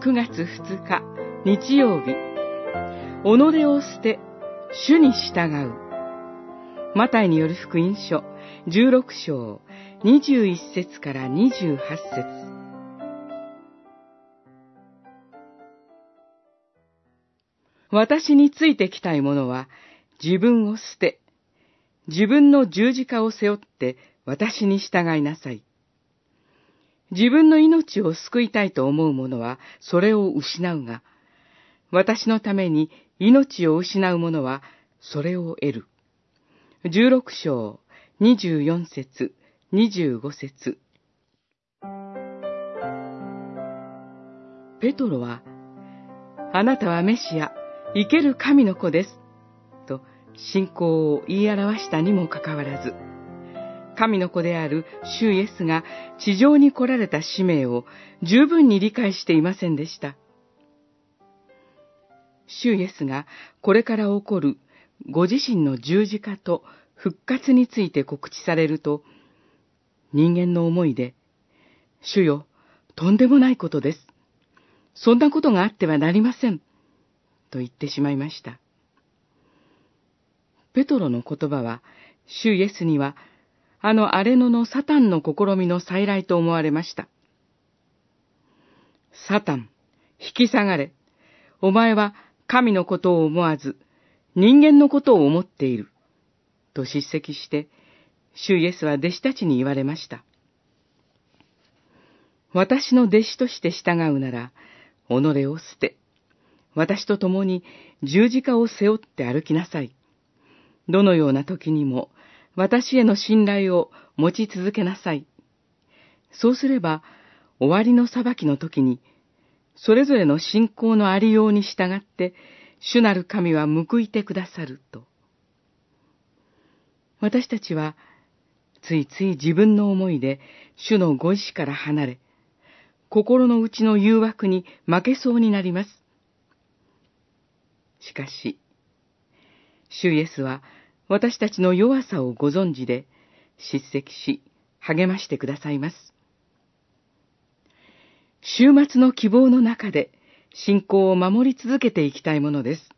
9月2日日曜日。己を捨て主に従う。マタイによる福音書16章21節から28節。私についてきたい者は自分を捨て、自分の十字架を背負って私に従いなさい。自分の命を救いたいと思う者はそれを失うが、私のために命を失う者はそれを得る。十六章、二十四節、二十五節。ペトロは、あなたはメシア、生ける神の子です。と信仰を言い表したにもかかわらず、神の子である主イエスが地上に来られた使命を十分に理解していませんでした。主イエスがこれから起こるご自身の十字架と復活について告知されると、人間の思いで、主よ、とんでもないことです。そんなことがあってはなりません。と言ってしまいました。ペトロの言葉は、主イエスにはあの荒れ野のサタンの試みの再来と思われました。サタン、引き下がれ。お前は神のことを思わず、人間のことを思っている。と叱責して、主イエスは弟子たちに言われました。私の弟子として従うなら、己を捨て、私と共に十字架を背負って歩きなさい。どのような時にも私への信頼を持ち続けなさい。そうすれば、終わりの裁きの時に、それぞれの信仰のありように従って、主なる神は報いてくださると。私たちは、ついつい自分の思いで主のご意志から離れ、心の内の誘惑に負けそうになります。しかし、主イエスは私たちの弱さをご存知で、叱責し、励ましてくださいます。週末の希望の中で信仰を守り続けていきたいものです。